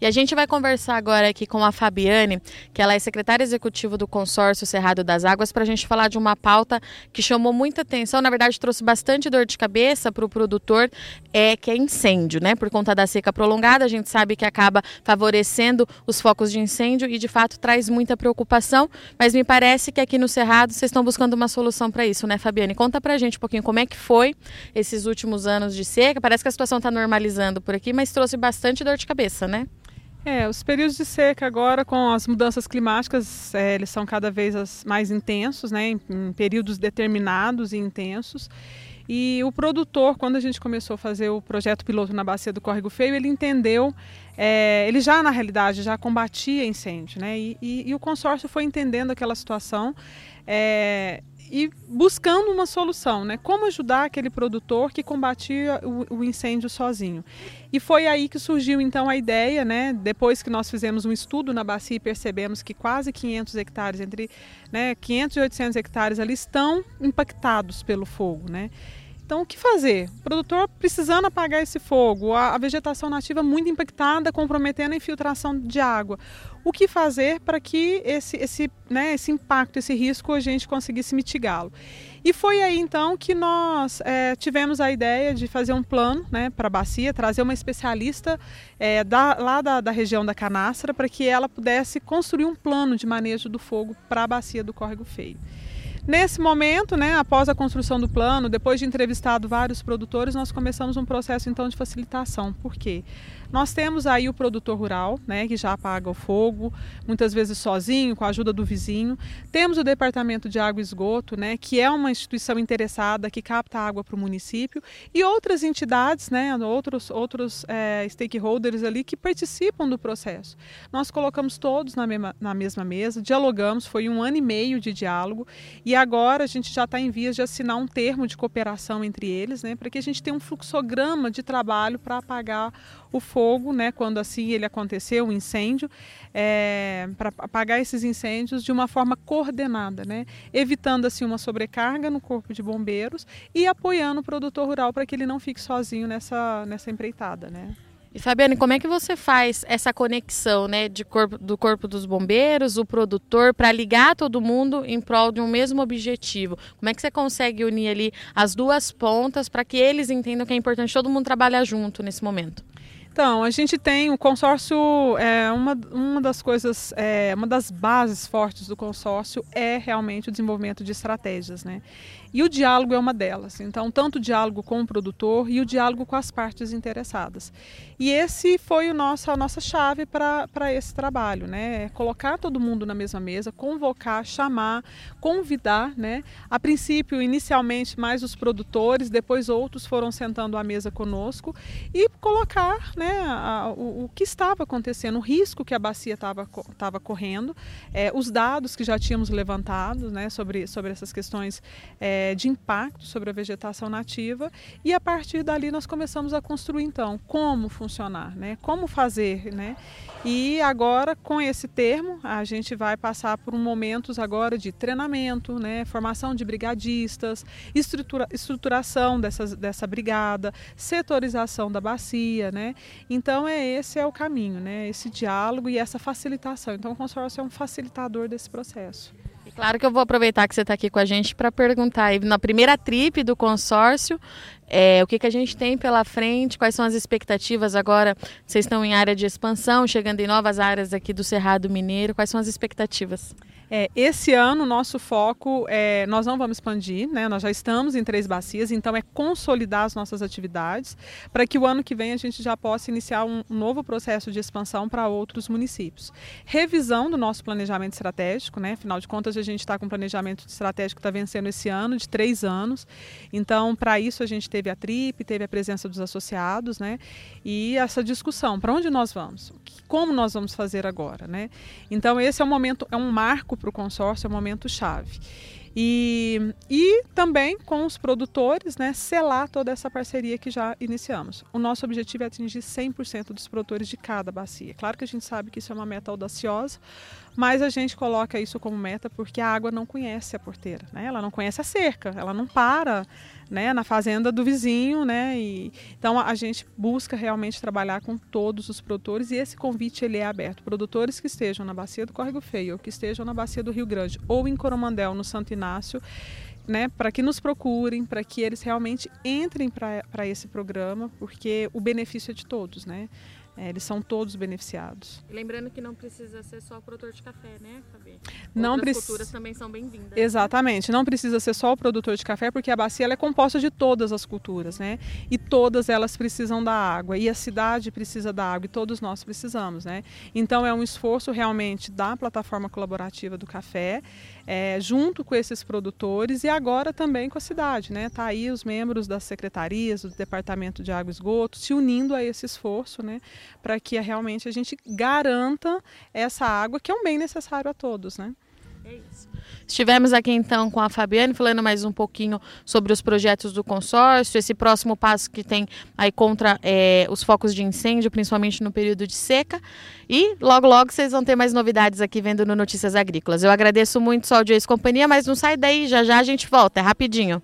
E a gente vai conversar agora aqui com a Fabiane, que ela é secretária executiva do consórcio Cerrado das Águas, para a gente falar de uma pauta que chamou muita atenção, na verdade trouxe bastante dor de cabeça para o produtor, é que é incêndio, né? Por conta da seca prolongada, a gente sabe que acaba favorecendo os focos de incêndio e de fato traz muita preocupação, mas me parece que aqui no Cerrado vocês estão buscando uma solução para isso, né, Fabiane? Conta para a gente um pouquinho como é que foi esses últimos anos de seca. Parece que a situação está normalizando por aqui, mas trouxe bastante dor de cabeça, né? É, os períodos de seca agora, com as mudanças climáticas, é, eles são cada vez mais intensos, né, em, períodos determinados e intensos. E o produtor, quando a gente começou a fazer o projeto piloto na bacia do Córrego Feio, ele entendeu, é, ele já na realidade já combatia incêndio, né? E, e, e o consórcio foi entendendo aquela situação. É, e buscando uma solução, né? Como ajudar aquele produtor que combatia o, o, incêndio sozinho. E foi aí que surgiu então a ideia, né? Depois que nós fizemos um estudo na bacia e percebemos que quase 500 hectares, entre né, 500 e 800 hectares ali estão impactados pelo fogo, né? Então, o que fazer? O produtor precisando apagar esse fogo, a, vegetação nativa muito impactada, comprometendo a infiltração de água. O que fazer para que esse, esse, né, esse impacto, esse risco, a gente conseguisse mitigá-lo? E foi aí então que nós é, tivemos a ideia de fazer um plano né, para a bacia, trazer uma especialista é, da, lá da, da região da Canastra para que ela pudesse construir um plano de manejo do fogo para a bacia do Córrego Feio. Nesse momento, né, após a construção do plano, depois de entrevistado vários produtores, nós começamos um processo então de facilitação. Por quê? Nós temos aí o produtor rural, né, que já apaga o fogo, muitas vezes sozinho, com a ajuda do vizinho. Temos o Departamento de Água e Esgoto, né, que é uma instituição interessada que capta água para o município, e outras entidades, né, outros, outros é, stakeholders ali que participam do processo. Nós colocamos todos na mesma, na mesma mesa, dialogamos, foi um ano e meio de diálogo, e agora a gente já está em vias de assinar um termo de cooperação entre eles, né, para que a gente tenha um fluxograma de trabalho para apagar o fogo, né, quando assim ele aconteceu, um incêndio, é, para apagar esses incêndios de uma forma coordenada, né, evitando assim uma sobrecarga no corpo de bombeiros e apoiando o produtor rural para que ele não fique sozinho nessa, nessa empreitada, né. E Fabiane, como é que você faz essa conexão, né, de corpo, do corpo dos bombeiros, o produtor, para ligar todo mundo em prol de um mesmo objetivo? Como é que você consegue unir ali as duas pontas para que eles entendam que é importante todo mundo trabalhar junto nesse momento? Então, a gente tem o consórcio, é, uma, uma das coisas, é, uma das bases fortes do consórcio é realmente o desenvolvimento de estratégias, né? E o diálogo é uma delas. Então, tanto o diálogo com o produtor e o diálogo com as partes interessadas. E esse foi o nosso, a nossa chave para esse trabalho, né? É colocar todo mundo na mesma mesa, convocar, chamar, convidar, né? A princípio, inicialmente, mais os produtores, depois outros foram sentando à mesa conosco e colocar né, a, o, o, que estava acontecendo, o risco que a bacia estava correndo, é, os dados que já tínhamos levantado né, sobre, sobre essas questões. É, de impacto sobre a vegetação nativa e a partir dali nós começamos a construir então como funcionar, né? como fazer. Né? E agora com esse termo a gente vai passar por momentos agora de treinamento, né? formação de brigadistas, estrutura, estruturação dessas, dessa brigada, setorização da bacia. Né? Então é esse é o caminho, né? esse diálogo e essa facilitação. Então o consórcio é um facilitador desse processo. Claro que eu vou aproveitar que você está aqui com a gente para perguntar aí, na primeira trip do consórcio, é, o que, que a gente tem pela frente, quais são as expectativas agora? Vocês estão em área de expansão, chegando em novas áreas aqui do Cerrado Mineiro, quais são as expectativas? É, esse ano, nosso foco é. Nós não vamos expandir, né? Nós já estamos em três bacias, então é consolidar as nossas atividades para que o ano que vem a gente já possa iniciar um, novo processo de expansão para outros municípios. Revisão do nosso planejamento estratégico, né? Afinal de contas, a gente está com um planejamento estratégico que está vencendo esse ano, de três anos. Então, para isso, a gente teve a TRIP, teve a presença dos associados, né? E essa discussão: para onde nós vamos? Como nós vamos fazer agora, né? Então, esse é um momento, é um marco para o consórcio, é um momento chave. E, e também com os produtores, né, selar toda essa parceria que já iniciamos. O nosso objetivo é atingir 100% dos produtores de cada bacia. Claro que a gente sabe que isso é uma meta audaciosa, mas a gente coloca isso como meta porque a água não conhece a porteira, né? ela não conhece a cerca, ela não para né, na fazenda do vizinho, né? E, então a gente busca realmente trabalhar com todos os produtores e esse convite ele é aberto. Produtores que estejam na bacia do Córrego Feio, ou que estejam na bacia do Rio Grande, ou em Coromandel, no Santo Né, para que nos procurem, para que eles realmente entrem para esse programa, porque o benefício é de todos, né? É, eles são todos beneficiados. Lembrando que não precisa ser só o produtor de café, né, Fabi? Não Outras culturas também são bem-vindas. Né? Exatamente. Não precisa ser só o produtor de café, porque a bacia é composta de todas as culturas, né? E todas elas precisam da água. E a cidade precisa da água e todos nós precisamos, né? Então é um esforço realmente da plataforma colaborativa do café, é, junto com esses produtores e agora também com a cidade, né? Tá aí os membros das secretarias, do Departamento de Água e Esgoto, se unindo a esse esforço, né? para que realmente a gente garanta essa água que é um bem necessário a todos, né? É. Estivemos aqui então com a Fabiane falando mais um pouquinho sobre os projetos do consórcio, esse próximo passo que tem aí contra é, os focos de incêndio, principalmente no período de seca. E logo, logo vocês vão ter mais novidades aqui vendo no Notícias Agrícolas. Eu agradeço muito sua audiência e companhia, mas não sai daí, já já a gente volta, é rapidinho.